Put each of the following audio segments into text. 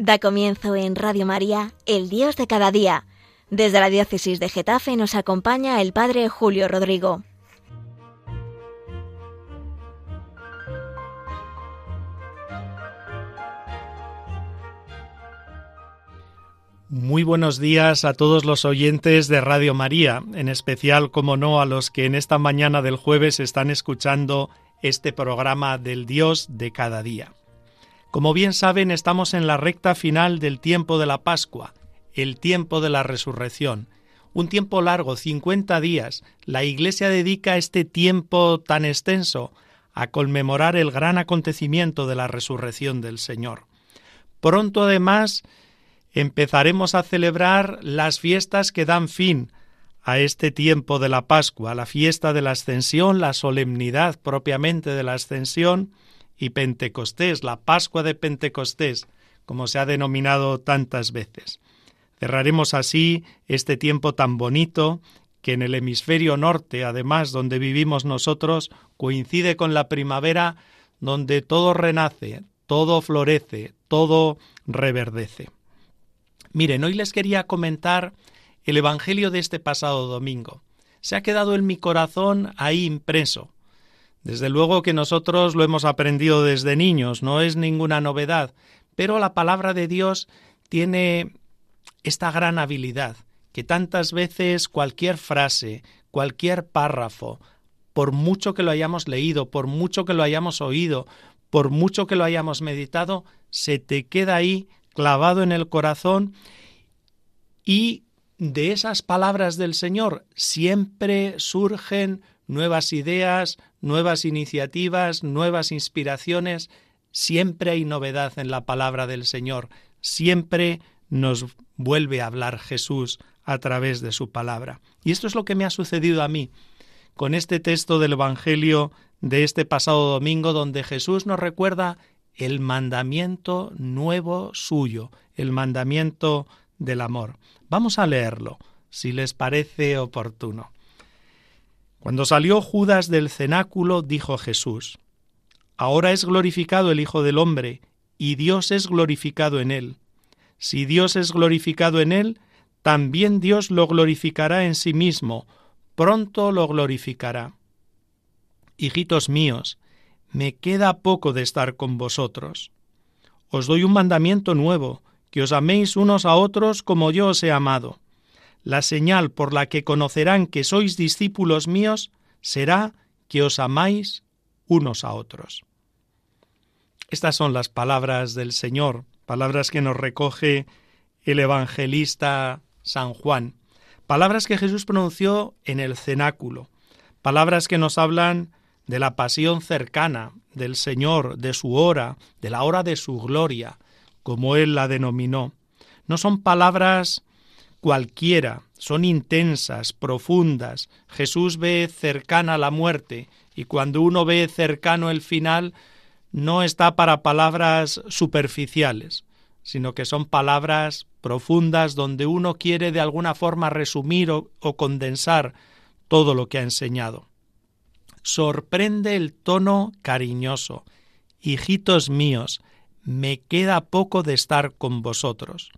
Da comienzo en Radio María, El Dios de cada día. Desde la diócesis de Getafe nos acompaña el Padre Julio Rodrigo. Muy buenos días a todos los oyentes de Radio María, en especial, como no, a los que en esta mañana del jueves están escuchando este programa del Dios de cada día. Como bien saben, estamos en la recta final del tiempo de la Pascua, el tiempo de la resurrección. Un tiempo largo, 50 días. La Iglesia dedica este tiempo tan extenso a conmemorar el gran acontecimiento de la resurrección del Señor. Pronto, además, empezaremos a celebrar las fiestas que dan fin a este tiempo de la Pascua, la fiesta de la Ascensión, la solemnidad propiamente de la Ascensión, y Pentecostés, la Pascua de Pentecostés, como se ha denominado tantas veces. Cerraremos así este tiempo tan bonito que en el hemisferio norte, además, donde vivimos nosotros, coincide con la primavera, donde todo renace, todo florece, todo reverdece. Miren, hoy les quería comentar el Evangelio de este pasado domingo. Se ha quedado en mi corazón ahí impreso. Desde luego que nosotros lo hemos aprendido desde niños, no es ninguna novedad, pero la palabra de Dios tiene esta gran habilidad, que tantas veces cualquier frase, cualquier párrafo, por mucho que lo hayamos leído, por mucho que lo hayamos oído, por mucho que lo hayamos meditado, se te queda ahí clavado en el corazón y de esas palabras del Señor siempre surgen nuevas ideas, nuevas iniciativas, nuevas inspiraciones. Siempre hay novedad en la palabra del Señor. Siempre nos vuelve a hablar Jesús a través de su palabra. Y esto es lo que me ha sucedido a mí con este texto del Evangelio de este pasado domingo donde Jesús nos recuerda el mandamiento nuevo suyo, el mandamiento del amor. Vamos a leerlo, si les parece oportuno. Cuando salió Judas del cenáculo, dijo Jesús, Ahora es glorificado el Hijo del Hombre, y Dios es glorificado en él. Si Dios es glorificado en él, también Dios lo glorificará en sí mismo, pronto lo glorificará. Hijitos míos, me queda poco de estar con vosotros. Os doy un mandamiento nuevo, que os améis unos a otros como yo os he amado. La señal por la que conocerán que sois discípulos míos será que os amáis unos a otros. Estas son las palabras del Señor, palabras que nos recoge el evangelista San Juan, palabras que Jesús pronunció en el cenáculo, palabras que nos hablan de la pasión cercana del Señor, de su hora, de la hora de su gloria, como Él la denominó. No son palabras cualquiera, son intensas, profundas. Jesús ve cercana la muerte y cuando uno ve cercano el final, no está para palabras superficiales, sino que son palabras profundas donde uno quiere de alguna forma resumir o, o condensar todo lo que ha enseñado. Sorprende el tono cariñoso. Hijitos míos, me queda poco de estar con vosotros.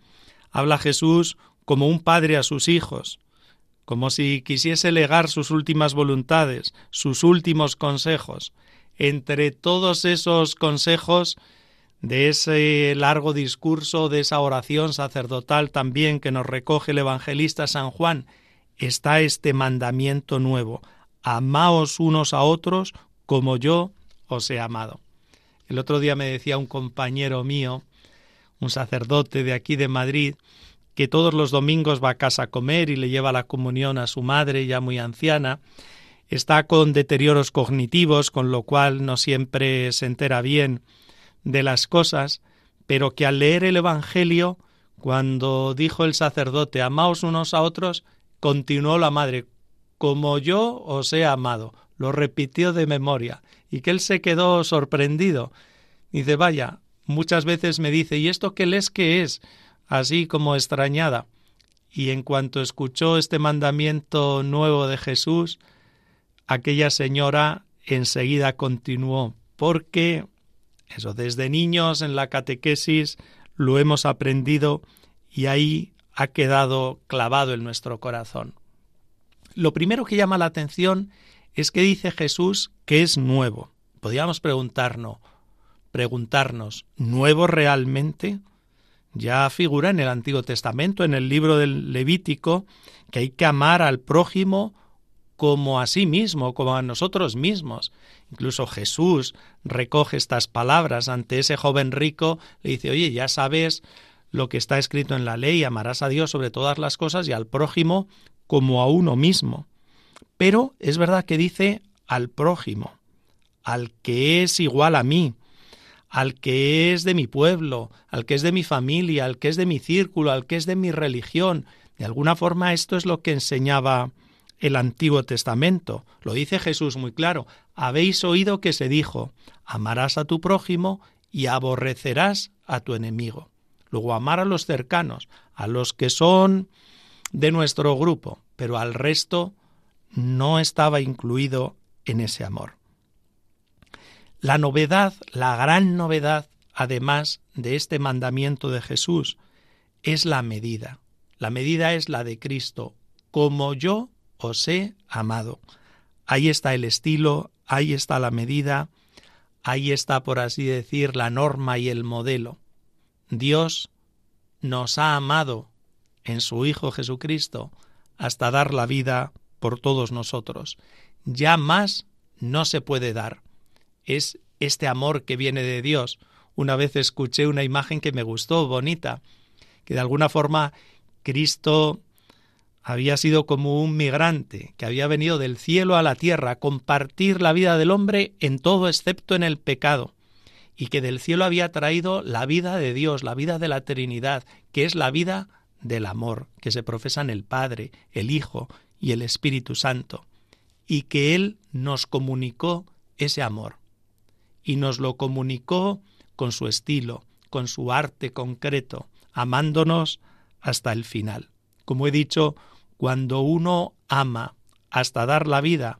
Habla Jesús como un padre a sus hijos, como si quisiese legar sus últimas voluntades, sus últimos consejos. Entre todos esos consejos de ese largo discurso, de esa oración sacerdotal también que nos recoge el evangelista San Juan, está este mandamiento nuevo, amaos unos a otros como yo os he amado. El otro día me decía un compañero mío, un sacerdote de aquí de Madrid, que todos los domingos va a casa a comer y le lleva la comunión a su madre ya muy anciana, está con deterioros cognitivos, con lo cual no siempre se entera bien de las cosas, pero que al leer el Evangelio, cuando dijo el sacerdote, amaos unos a otros, continuó la madre, como yo os he amado, lo repitió de memoria, y que él se quedó sorprendido. Dice, vaya, muchas veces me dice, ¿y esto qué les que es? Así como extrañada. Y en cuanto escuchó este mandamiento nuevo de Jesús, aquella señora enseguida continuó, porque eso desde niños en la catequesis lo hemos aprendido y ahí ha quedado clavado en nuestro corazón. Lo primero que llama la atención es que dice Jesús que es nuevo. Podríamos preguntarnos, preguntarnos, ¿nuevo realmente? Ya figura en el Antiguo Testamento, en el libro del Levítico, que hay que amar al prójimo como a sí mismo, como a nosotros mismos. Incluso Jesús recoge estas palabras ante ese joven rico, le dice, oye, ya sabes lo que está escrito en la ley, amarás a Dios sobre todas las cosas y al prójimo como a uno mismo. Pero es verdad que dice al prójimo, al que es igual a mí, al que es de mi pueblo, al que es de mi familia, al que es de mi círculo, al que es de mi religión. De alguna forma esto es lo que enseñaba el Antiguo Testamento. Lo dice Jesús muy claro. Habéis oído que se dijo, amarás a tu prójimo y aborrecerás a tu enemigo. Luego amar a los cercanos, a los que son de nuestro grupo, pero al resto no estaba incluido en ese amor. La novedad, la gran novedad, además de este mandamiento de Jesús, es la medida. La medida es la de Cristo, como yo os he amado. Ahí está el estilo, ahí está la medida, ahí está, por así decir, la norma y el modelo. Dios nos ha amado en su Hijo Jesucristo hasta dar la vida por todos nosotros. Ya más no se puede dar es este amor que viene de Dios. Una vez escuché una imagen que me gustó, bonita, que de alguna forma Cristo había sido como un migrante que había venido del cielo a la tierra a compartir la vida del hombre en todo excepto en el pecado, y que del cielo había traído la vida de Dios, la vida de la Trinidad, que es la vida del amor, que se profesa en el Padre, el Hijo y el Espíritu Santo, y que Él nos comunicó ese amor y nos lo comunicó con su estilo, con su arte concreto, amándonos hasta el final. Como he dicho, cuando uno ama hasta dar la vida,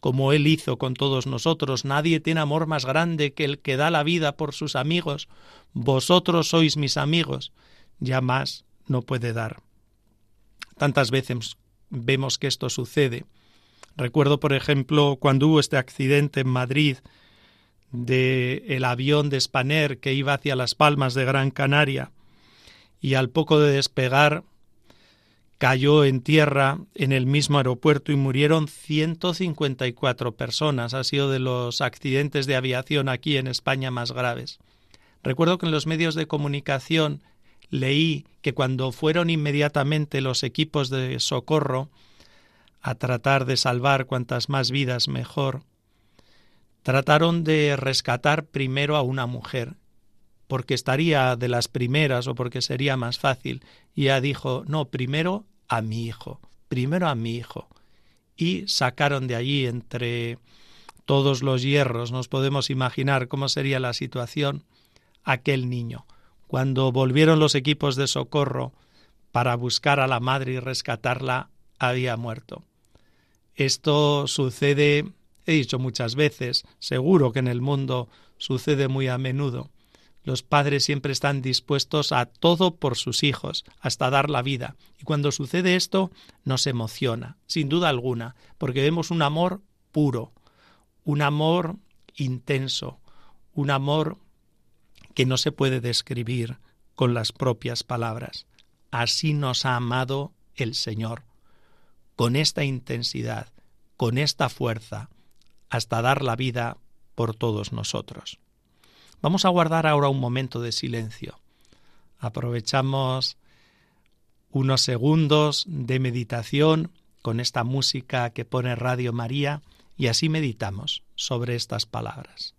como Él hizo con todos nosotros, nadie tiene amor más grande que el que da la vida por sus amigos. Vosotros sois mis amigos, ya más no puede dar. Tantas veces vemos que esto sucede. Recuerdo, por ejemplo, cuando hubo este accidente en Madrid del el avión de Spanair que iba hacia las Palmas de Gran Canaria y al poco de despegar cayó en tierra en el mismo aeropuerto y murieron 154 personas. Ha sido de los accidentes de aviación aquí en España más graves. Recuerdo que en los medios de comunicación leí que cuando fueron inmediatamente los equipos de socorro a tratar de salvar cuantas más vidas mejor, trataron de rescatar primero a una mujer, porque estaría de las primeras o porque sería más fácil. Y ella dijo, no, primero a mi hijo, primero a mi hijo. Y sacaron de allí entre todos los hierros, nos podemos imaginar cómo sería la situación, aquel niño. Cuando volvieron los equipos de socorro para buscar a la madre y rescatarla, había muerto. Esto sucede He dicho muchas veces, seguro que en el mundo sucede muy a menudo. Los padres siempre están dispuestos a todo por sus hijos, hasta dar la vida. Y cuando sucede esto, nos emociona, sin duda alguna, porque vemos un amor puro, un amor intenso, un amor que no se puede describir con las propias palabras. Así nos ha amado el Señor, con esta intensidad, con esta fuerza, hasta dar la vida por todos nosotros. Vamos a guardar ahora un momento de silencio. Aprovechamos unos segundos de meditación con esta música que pone Radio María y así meditamos sobre estas palabras.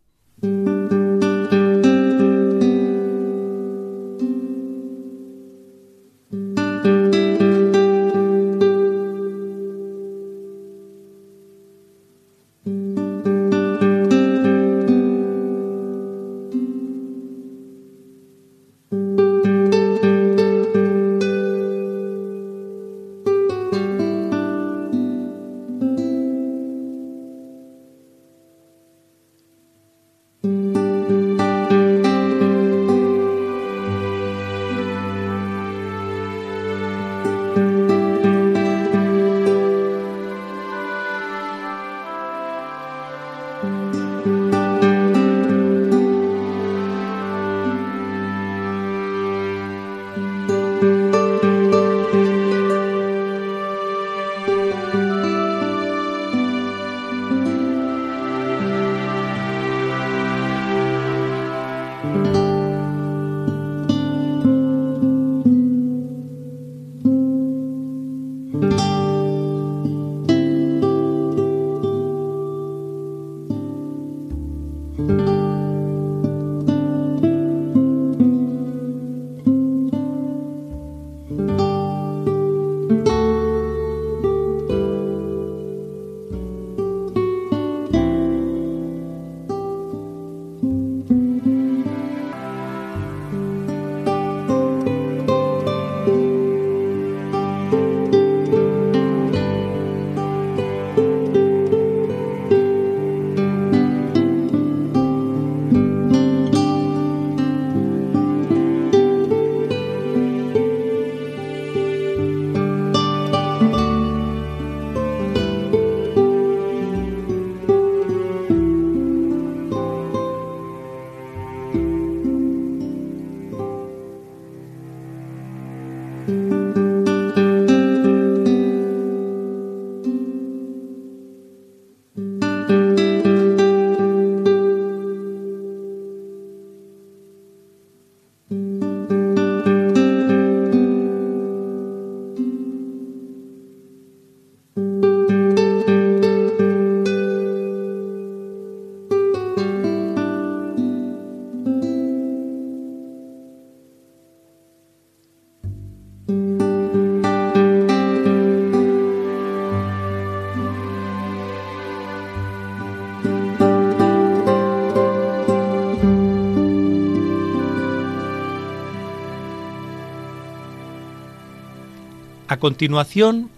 A continuación,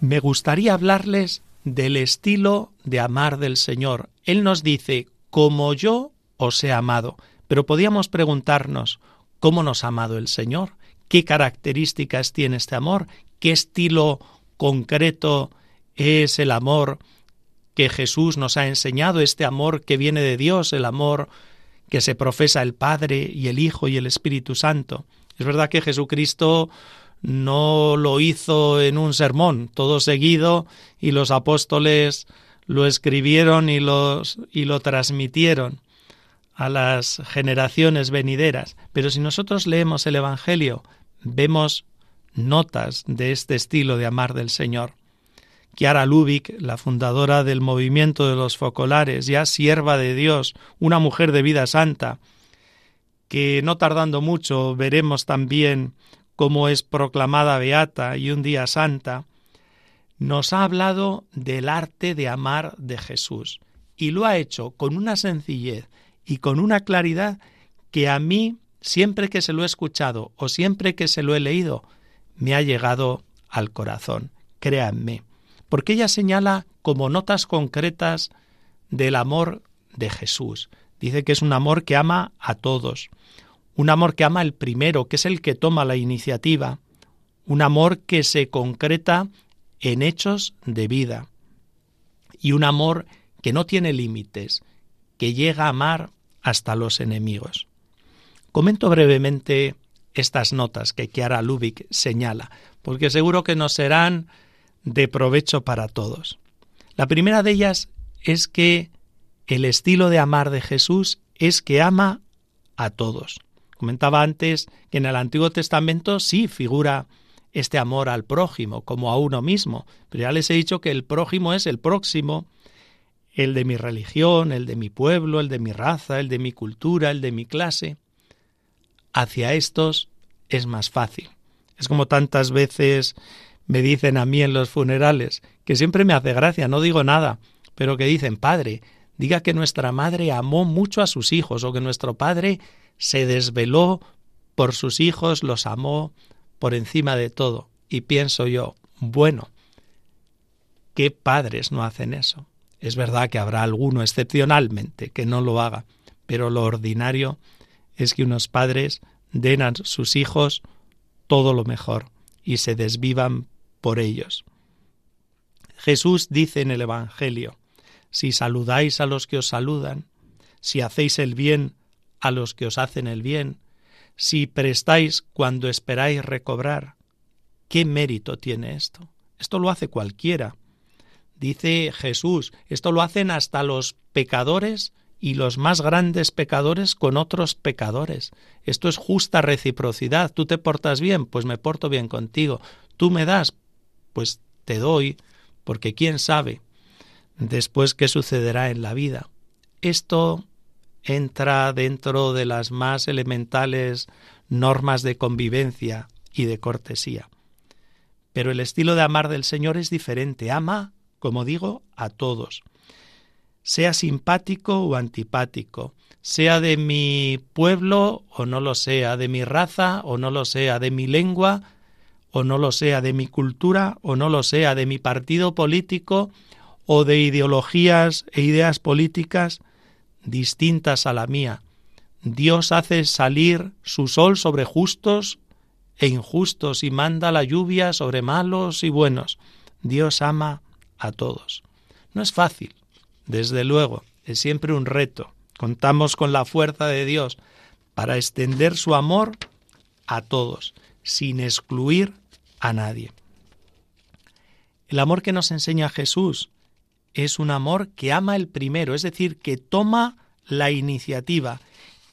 me gustaría hablarles del estilo de amar del Señor. Él nos dice, como yo os he amado. Pero podíamos preguntarnos, ¿cómo nos ha amado el Señor? ¿Qué características tiene este amor? ¿Qué estilo concreto es el amor que Jesús nos ha enseñado, este amor que viene de Dios, el amor que se profesa el Padre y el Hijo y el Espíritu Santo? Es verdad que Jesucristo no lo hizo en un sermón, todo seguido, y los apóstoles lo escribieron y, los, y lo transmitieron a las generaciones venideras. Pero si nosotros leemos el Evangelio, vemos notas de este estilo de amar del Señor. Chiara Lubick, la fundadora del movimiento de los focolares, ya sierva de Dios, una mujer de vida santa, que no tardando mucho veremos también como es proclamada beata y un día santa, nos ha hablado del arte de amar de Jesús y lo ha hecho con una sencillez y con una claridad que a mí, siempre que se lo he escuchado o siempre que se lo he leído, me ha llegado al corazón, créanme, porque ella señala como notas concretas del amor de Jesús. Dice que es un amor que ama a todos, un amor que ama el primero, que es el que toma la iniciativa, un amor que se concreta en hechos de vida, y un amor que no tiene límites, que llega a amar hasta los enemigos. Comento brevemente estas notas que Chiara Lubick señala, porque seguro que nos serán de provecho para todos. La primera de ellas es que el estilo de amar de Jesús es que ama a todos. Comentaba antes que en el Antiguo Testamento sí figura este amor al prójimo como a uno mismo, pero ya les he dicho que el prójimo es el próximo, el de mi religión, el de mi pueblo, el de mi raza, el de mi cultura, el de mi clase. Hacia estos es más fácil. Es como tantas veces me dicen a mí en los funerales, que siempre me hace gracia, no digo nada, pero que dicen, Padre, diga que nuestra madre amó mucho a sus hijos o que nuestro padre se desveló por sus hijos, los amó por encima de todo. Y pienso yo, bueno, ¿qué padres no hacen eso? Es verdad que habrá alguno excepcionalmente que no lo haga, pero lo ordinario es que unos padres den a sus hijos todo lo mejor y se desvivan por ellos. Jesús dice en el Evangelio, si saludáis a los que os saludan, si hacéis el bien a los que os hacen el bien, si prestáis cuando esperáis recobrar. ¿Qué mérito tiene esto? Esto lo hace cualquiera. Dice Jesús, esto lo hacen hasta los pecadores y los más grandes pecadores con otros pecadores. Esto es justa reciprocidad. Tú te portas bien, pues me porto bien contigo. Tú me das, pues te doy, porque quién sabe después qué sucederá en la vida. Esto entra dentro de las más elementales normas de convivencia y de cortesía. Pero el estilo de amar del Señor es diferente. Ama, como digo, a todos. Sea simpático o antipático, sea de mi pueblo o no lo sea, de mi raza o no lo sea, de mi lengua o no lo sea, de mi cultura o no lo sea, de mi partido político o de ideologías e ideas políticas distintas a la mía. Dios hace salir su sol sobre justos e injustos y manda la lluvia sobre malos y buenos. Dios ama a todos. No es fácil, desde luego, es siempre un reto. Contamos con la fuerza de Dios para extender su amor a todos, sin excluir a nadie. El amor que nos enseña Jesús es un amor que ama el primero, es decir, que toma la iniciativa,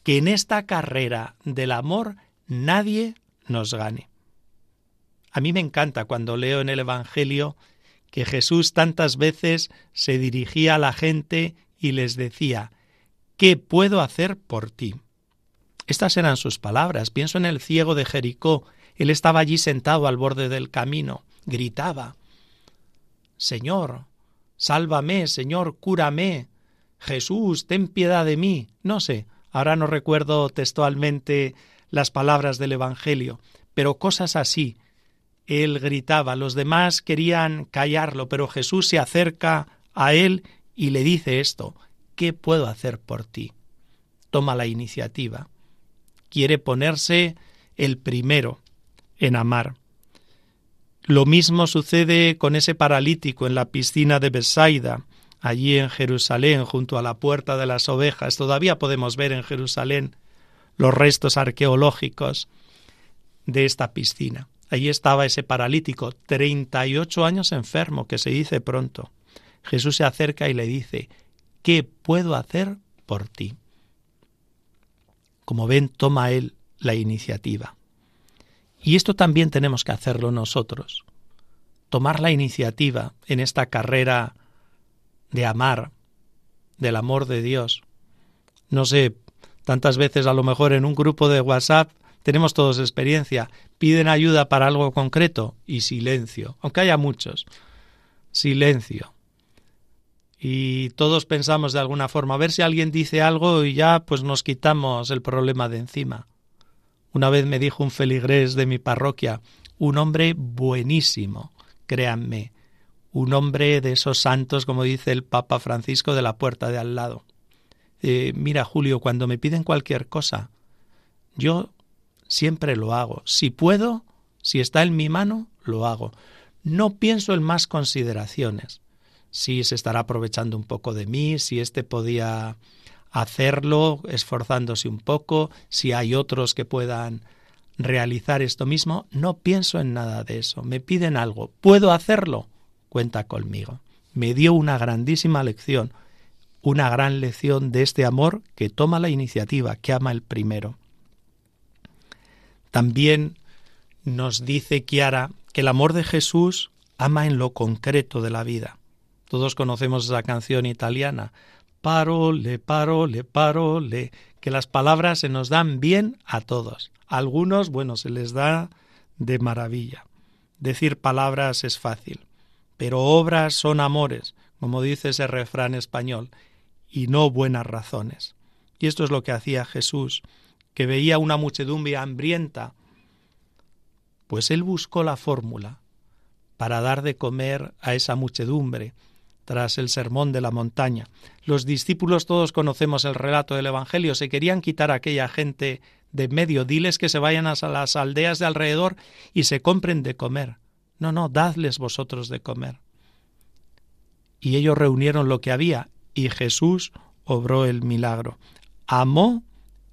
que en esta carrera del amor nadie nos gane. A mí me encanta cuando leo en el Evangelio que Jesús tantas veces se dirigía a la gente y les decía, ¿qué puedo hacer por ti? Estas eran sus palabras. Pienso en el ciego de Jericó. Él estaba allí sentado al borde del camino. Gritaba, Señor, sálvame, Señor, cúrame. Jesús, ten piedad de mí. No sé, ahora no recuerdo textualmente las palabras del Evangelio, pero cosas así. Él gritaba, los demás querían callarlo, pero Jesús se acerca a él y le dice esto, ¿qué puedo hacer por ti? Toma la iniciativa. Quiere ponerse el primero en amar. Lo mismo sucede con ese paralítico en la piscina de Besaida, allí en Jerusalén, junto a la puerta de las ovejas. Todavía podemos ver en Jerusalén los restos arqueológicos de esta piscina. Allí estaba ese paralítico, 38 años enfermo, que se dice pronto. Jesús se acerca y le dice, ¿qué puedo hacer por ti? Como ven, toma él la iniciativa. Y esto también tenemos que hacerlo nosotros. Tomar la iniciativa en esta carrera de amar, del amor de Dios. No sé, tantas veces a lo mejor en un grupo de WhatsApp tenemos todos experiencia, piden ayuda para algo concreto y silencio, aunque haya muchos, silencio. Y todos pensamos de alguna forma, a ver si alguien dice algo y ya pues nos quitamos el problema de encima. Una vez me dijo un feligrés de mi parroquia, un hombre buenísimo, créanme, un hombre de esos santos, como dice el Papa Francisco, de la puerta de al lado. Eh, mira, Julio, cuando me piden cualquier cosa, yo siempre lo hago. Si puedo, si está en mi mano, lo hago. No pienso en más consideraciones. Si se estará aprovechando un poco de mí, si éste podía hacerlo esforzándose un poco, si hay otros que puedan realizar esto mismo, no pienso en nada de eso. Me piden algo, ¿puedo hacerlo? cuenta conmigo. Me dio una grandísima lección, una gran lección de este amor que toma la iniciativa, que ama el primero. También nos dice Kiara que el amor de Jesús ama en lo concreto de la vida. Todos conocemos esa canción italiana, parole, parole, parole, que las palabras se nos dan bien a todos. A algunos, bueno, se les da de maravilla. Decir palabras es fácil pero obras son amores, como dice ese refrán español, y no buenas razones. Y esto es lo que hacía Jesús, que veía una muchedumbre hambrienta, pues él buscó la fórmula para dar de comer a esa muchedumbre tras el sermón de la montaña. Los discípulos todos conocemos el relato del Evangelio, se querían quitar a aquella gente de medio, diles que se vayan a las aldeas de alrededor y se compren de comer. No, no, dadles vosotros de comer. Y ellos reunieron lo que había y Jesús obró el milagro. Amó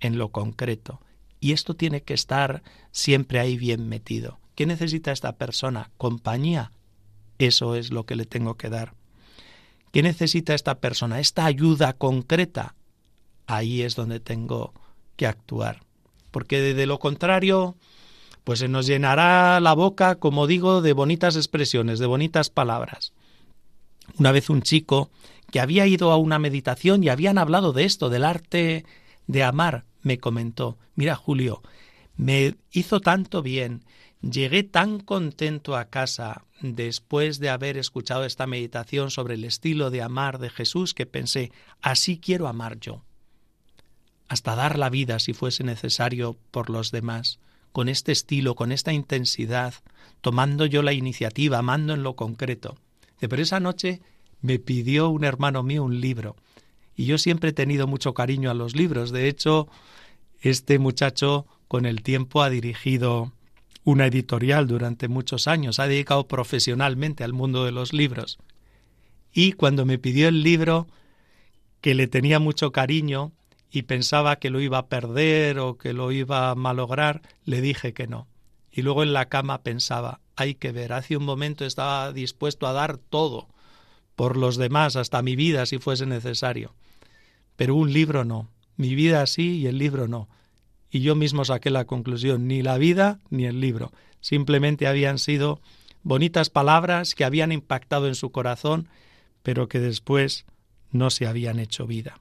en lo concreto. Y esto tiene que estar siempre ahí bien metido. ¿Qué necesita esta persona? Compañía. Eso es lo que le tengo que dar. ¿Qué necesita esta persona? Esta ayuda concreta. Ahí es donde tengo que actuar. Porque de lo contrario, pues se nos llenará la boca, como digo, de bonitas expresiones, de bonitas palabras. Una vez un chico que había ido a una meditación y habían hablado de esto, del arte de amar, me comentó, mira Julio, me hizo tanto bien, llegué tan contento a casa después de haber escuchado esta meditación sobre el estilo de amar de Jesús que pensé, así quiero amar yo, hasta dar la vida si fuese necesario por los demás, con este estilo, con esta intensidad, tomando yo la iniciativa, amando en lo concreto. Pero esa noche me pidió un hermano mío un libro, y yo siempre he tenido mucho cariño a los libros. De hecho, este muchacho con el tiempo ha dirigido una editorial durante muchos años, ha dedicado profesionalmente al mundo de los libros. Y cuando me pidió el libro, que le tenía mucho cariño y pensaba que lo iba a perder o que lo iba a malograr, le dije que no. Y luego en la cama pensaba, hay que ver, hace un momento estaba dispuesto a dar todo por los demás, hasta mi vida si fuese necesario. Pero un libro no, mi vida sí y el libro no y yo mismo saqué la conclusión, ni la vida ni el libro. Simplemente habían sido bonitas palabras que habían impactado en su corazón, pero que después no se habían hecho vida.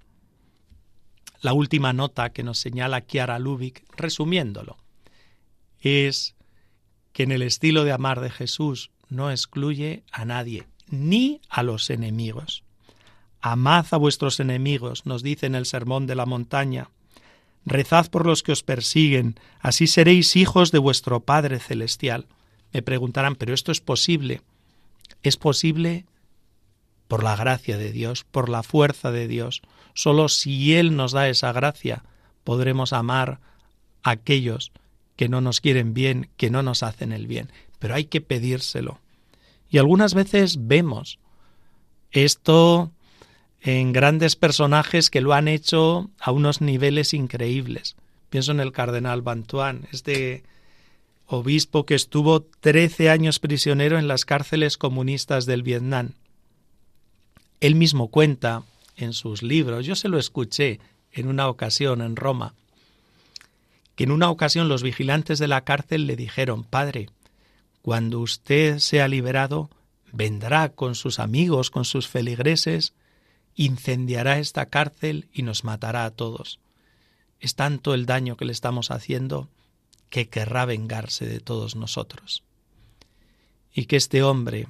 La última nota que nos señala Chiara Lubick, resumiéndolo, es que en el estilo de amar de Jesús no excluye a nadie, ni a los enemigos. Amad a vuestros enemigos, nos dice en el Sermón de la Montaña, Rezad por los que os persiguen, así seréis hijos de vuestro Padre Celestial. Me preguntarán, ¿pero esto es posible? Es posible por la gracia de Dios, por la fuerza de Dios. Solo si Él nos da esa gracia podremos amar a aquellos que no nos quieren bien, que no nos hacen el bien. Pero hay que pedírselo. Y algunas veces vemos esto en grandes personajes que lo han hecho a unos niveles increíbles. Pienso en el cardenal Bantuán, este obispo que estuvo trece años prisionero en las cárceles comunistas del Vietnam. Él mismo cuenta en sus libros, yo se lo escuché en una ocasión en Roma, que en una ocasión los vigilantes de la cárcel le dijeron, Padre, cuando usted sea liberado, vendrá con sus amigos, con sus feligreses, incendiará esta cárcel y nos matará a todos. Es tanto el daño que le estamos haciendo que querrá vengarse de todos nosotros. Y que este hombre,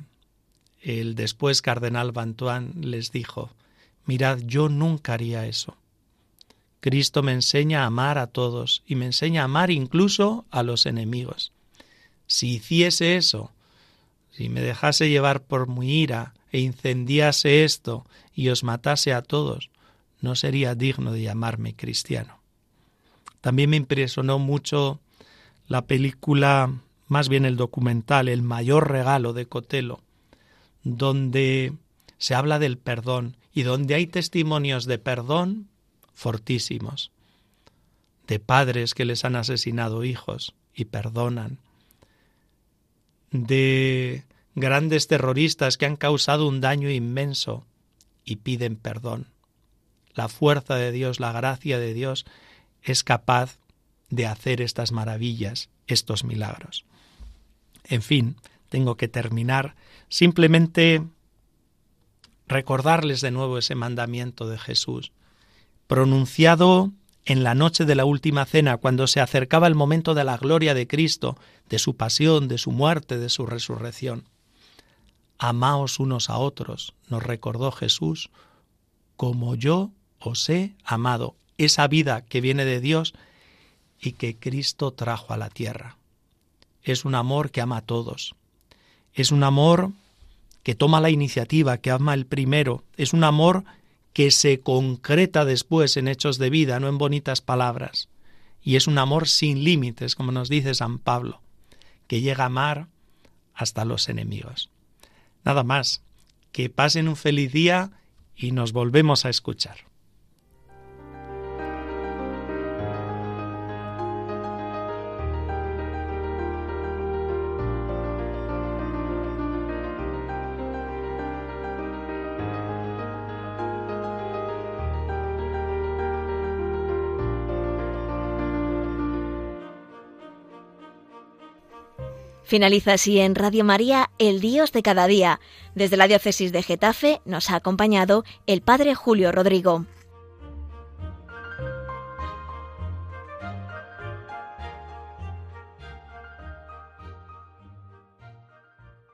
el después cardenal Bantuán, les dijo, mirad, yo nunca haría eso. Cristo me enseña a amar a todos y me enseña a amar incluso a los enemigos. Si hiciese eso, si me dejase llevar por mi ira e incendiase esto y os matase a todos, no sería digno de llamarme cristiano. También me impresionó mucho la película, más bien el documental, El mayor regalo de Cotelo, donde se habla del perdón y donde hay testimonios de perdón fortísimos, de padres que les han asesinado hijos y perdonan, de grandes terroristas que han causado un daño inmenso y piden perdón. La fuerza de Dios, la gracia de Dios es capaz de hacer estas maravillas, estos milagros. En fin, tengo que terminar simplemente recordarles de nuevo ese mandamiento de Jesús, pronunciado en la noche de la última cena, cuando se acercaba el momento de la gloria de Cristo, de su pasión, de su muerte, de su resurrección. Amaos unos a otros, nos recordó Jesús, como yo os he amado, esa vida que viene de Dios y que Cristo trajo a la tierra. Es un amor que ama a todos. Es un amor que toma la iniciativa, que ama el primero. Es un amor que se concreta después en hechos de vida, no en bonitas palabras. Y es un amor sin límites, como nos dice San Pablo, que llega a amar hasta los enemigos. Nada más. Que pasen un feliz día y nos volvemos a escuchar. Finaliza así en Radio María El Dios de cada día. Desde la diócesis de Getafe nos ha acompañado el Padre Julio Rodrigo.